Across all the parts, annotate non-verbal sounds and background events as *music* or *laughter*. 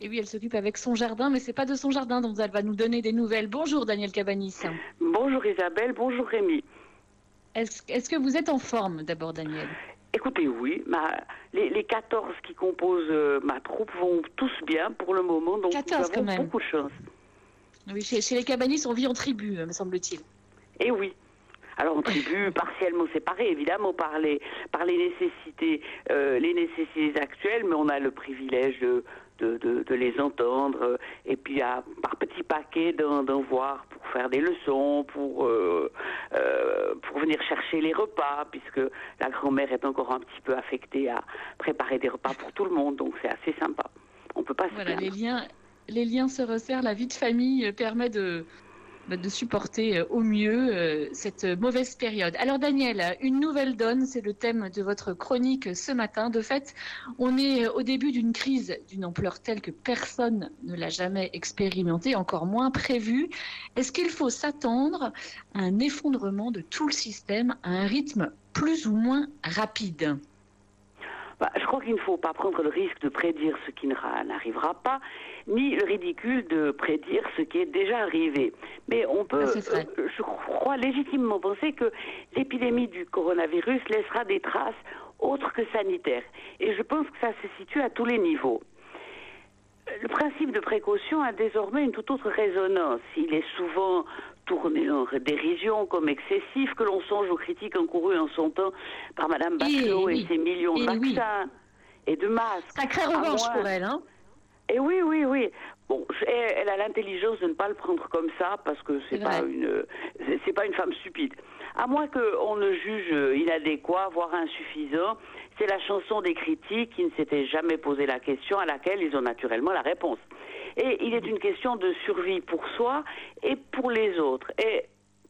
Et oui, elle s'occupe avec son jardin, mais c'est pas de son jardin dont elle va nous donner des nouvelles. Bonjour Daniel Cabanis. Bonjour Isabelle, bonjour Rémi. Est-ce que vous êtes en forme d'abord Daniel? Écoutez, oui, ma, les, les 14 qui composent euh, ma troupe vont tous bien pour le moment, donc 14 nous avons quand même. beaucoup de chance. Oui, chez, les Cabanis, on vit en tribu, me semble-t-il. Eh oui. Alors en tribu *laughs* partiellement séparée, évidemment, par les, par les nécessités, euh, les nécessités actuelles, mais on a le privilège de, de, les entendre, et puis à, par petits paquets d'en voir pour faire des leçons, pour, euh, euh, pour venir chercher les repas, puisque la grand-mère est encore un petit peu affectée à préparer des repas pour tout le monde, donc c'est assez sympa. On peut pas voilà, les liens, les liens se resserrent, la vie de famille permet de, de supporter euh, au mieux euh, cette mauvaise période. Alors Daniel, une nouvelle donne, c'est le thème de votre chronique ce matin. De fait, on est au début d'une crise d'une ampleur telle que personne ne l'a jamais expérimentée, encore moins prévue. Est-ce qu'il faut s'attendre à un effondrement de tout le système à un rythme plus ou moins rapide? Bah, je crois qu'il ne faut pas prendre le risque de prédire ce qui n'arrivera pas, ni le ridicule de prédire ce qui est déjà arrivé. Mais on peut, euh, je crois légitimement penser que l'épidémie du coronavirus laissera des traces autres que sanitaires. Et je pense que ça se situe à tous les niveaux. Le principe de précaution a désormais une toute autre résonance. Il est souvent tourné en dérision comme excessif, que l'on songe aux critiques encourues en son temps par Mme Bachelot et, ses millions de vaccins et de masques. Sacrée revanche pour elle, hein et oui, oui, oui. Elle a l'intelligence de ne pas le prendre comme ça parce que c'est pas une, c'est pas une femme stupide. À moins qu'on ne juge inadéquat, voire insuffisant, c'est la chanson des critiques qui ne s'étaient jamais posé la question à laquelle ils ont naturellement la réponse. Et il est une question de survie pour soi et pour les autres. Et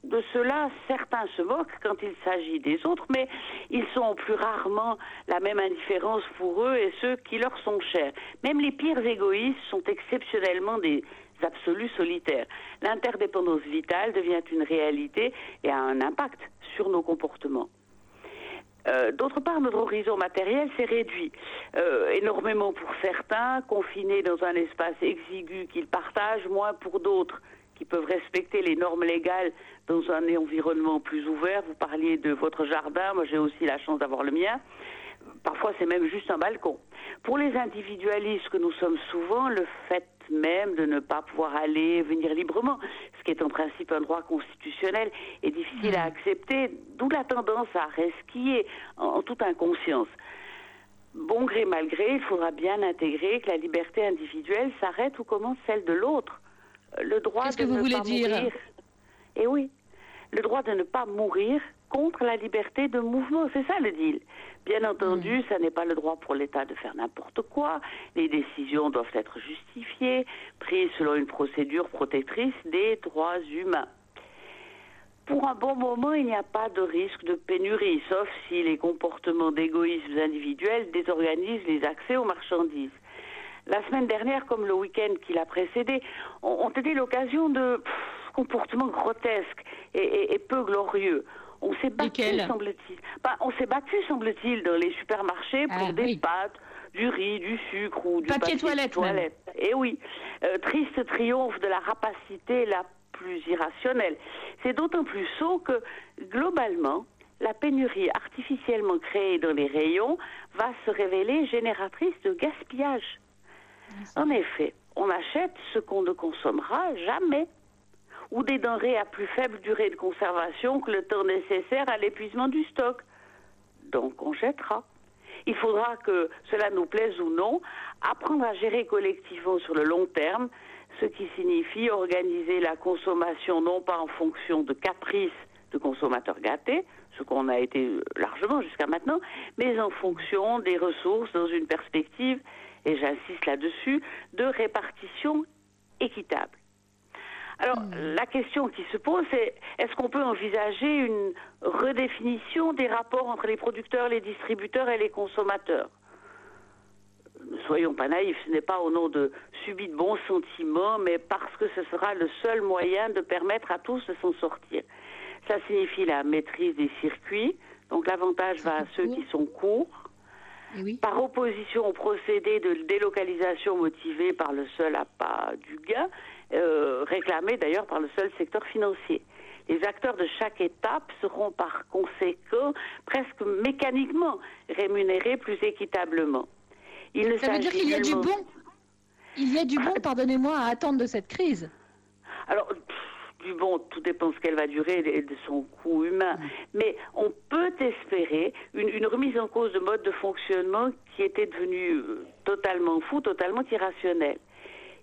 de cela, certains se moquent quand il s'agit des autres, mais ils sont plus rarement la même indifférence pour eux et ceux qui leur sont chers. Même les pires égoïstes sont exceptionnellement des absolus solitaires. L'interdépendance vitale devient une réalité et a un impact sur nos comportements. Euh, d'autre part, notre horizon matériel s'est réduit euh, énormément pour certains, confinés dans un espace exigu qu'ils partagent, moins pour d'autres qui peuvent respecter les normes légales dans un environnement plus ouvert. Vous parliez de votre jardin, moi j'ai aussi la chance d'avoir le mien. Parfois c'est même juste un balcon. Pour les individualistes que nous sommes souvent, le fait même de ne pas pouvoir aller venir librement, ce qui est en principe un droit constitutionnel, est difficile à accepter, d'où la tendance à resquiller en toute inconscience bon gré mal gré, il faudra bien intégrer que la liberté individuelle s'arrête où commence celle de l'autre le droit de que vous ne voulez pas dire mourir. Et eh oui, le droit de ne pas mourir contre la liberté de mouvement, c'est ça le deal. Bien entendu, ça n'est pas le droit pour l'État de faire n'importe quoi. Les décisions doivent être justifiées, prises selon une procédure protectrice des droits humains. Pour un bon moment, il n'y a pas de risque de pénurie, sauf si les comportements d'égoïsme individuels désorganisent les accès aux marchandises la semaine dernière, comme le week-end qui l'a précédé, ont, été l'occasion de comportements grotesques et, peu glorieux. On s'est battu, semble-t-il. Bah, on s'est battu, semble-t-il, dans les supermarchés pour ah, des pâtes, du riz, du sucre ou du papier, toilette. toilette. Et eh oui, euh, triste triomphe de la rapacité la plus irrationnelle. C'est d'autant plus sot que, globalement, la pénurie artificiellement créée dans les rayons va se révéler génératrice de gaspillage. En effet, on achète ce qu'on ne consommera jamais ou des denrées à plus faible durée de conservation que le temps nécessaire à l'épuisement du stock. Donc on jettera. Il faudra que cela nous plaise ou non, apprendre à gérer collectivement sur le long terme, ce qui signifie organiser la consommation non pas en fonction de caprices de consommateurs gâtés, ce qu'on a été largement jusqu'à maintenant, mais en fonction des ressources dans une perspective et j'insiste là-dessus, de répartition équitable. Alors, hmm. la question qui se pose, c'est est-ce qu'on peut envisager une redéfinition des rapports entre les producteurs, les distributeurs et les consommateurs? Ne soyons pas naïfs, ce n'est pas au nom de subis de bons sentiments, mais parce que ce sera le seul moyen de permettre à tous de s'en sortir. Ça signifie la maîtrise des circuits, donc l'avantage va à ceux qui sont courts, eh par opposition au procédé de délocalisation motivé par le seul appât du gain, euh, réclamé d'ailleurs par le seul secteur financier. Les acteurs de chaque étape seront par conséquent presque mécaniquement rémunérés plus équitablement. Il Ça veut dire qu'il y a du bon. Il y a du bon, *laughs* pardonnez-moi, à attendre de cette crise. Alors, bon, tout dépend de ce qu'elle va durer et de son coût humain. Mais on peut espérer une, remise en cause de mode de fonctionnement qui était devenu euh, totalement fou, totalement irrationnel.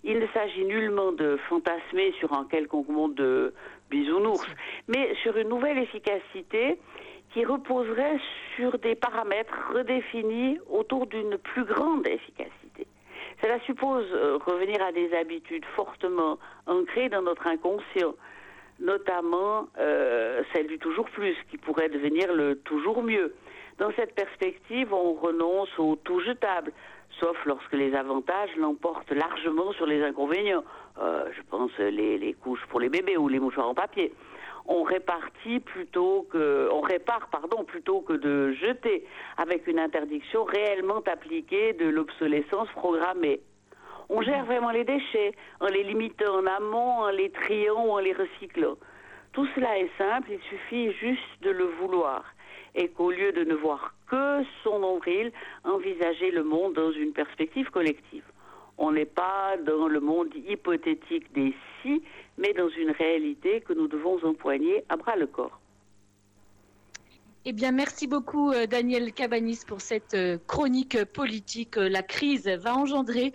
Il ne s'agit nullement de fantasmer sur un quelconque monde de bisounours, mais sur une nouvelle efficacité qui reposerait sur des paramètres redéfinis autour d'une plus grande efficacité. Cela suppose euh, revenir à des habitudes fortement ancrées dans notre inconscient, notamment euh, celle du toujours plus, qui pourrait devenir le toujours mieux. Dans cette perspective, on renonce au tout jetable, sauf lorsque les avantages l'emportent largement sur les inconvénients. Euh, je pense les, les couches pour les bébés ou les mouchoirs en papier. On répartit plutôt que, répare pardon plutôt que de jeter, avec une interdiction réellement appliquée de l'obsolescence programmée. On gère vraiment les déchets en les limitant en amont, en les triant ou en les recyclant. Tout cela est simple, il suffit juste de le vouloir et qu'au lieu de ne voir que son nombril, envisager le monde dans une perspective collective. On n'est pas dans le monde hypothétique des si, mais dans une réalité que nous devons empoigner à bras le corps. Eh bien, merci beaucoup, euh, Daniel Cabanis, pour cette euh, chronique politique. La crise va engendrer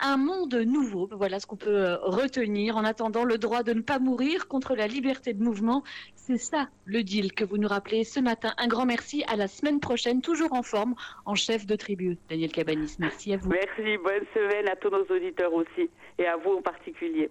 un monde nouveau. Voilà ce qu'on peut euh, retenir. En attendant, le droit de ne pas mourir contre la liberté de mouvement, c'est ça le deal que vous nous rappelez ce matin. Un grand merci. À la semaine prochaine, toujours en forme, en chef de tribu. Daniel Cabanis, merci à vous. Merci. Bonne semaine à tous nos auditeurs aussi et à vous en particulier.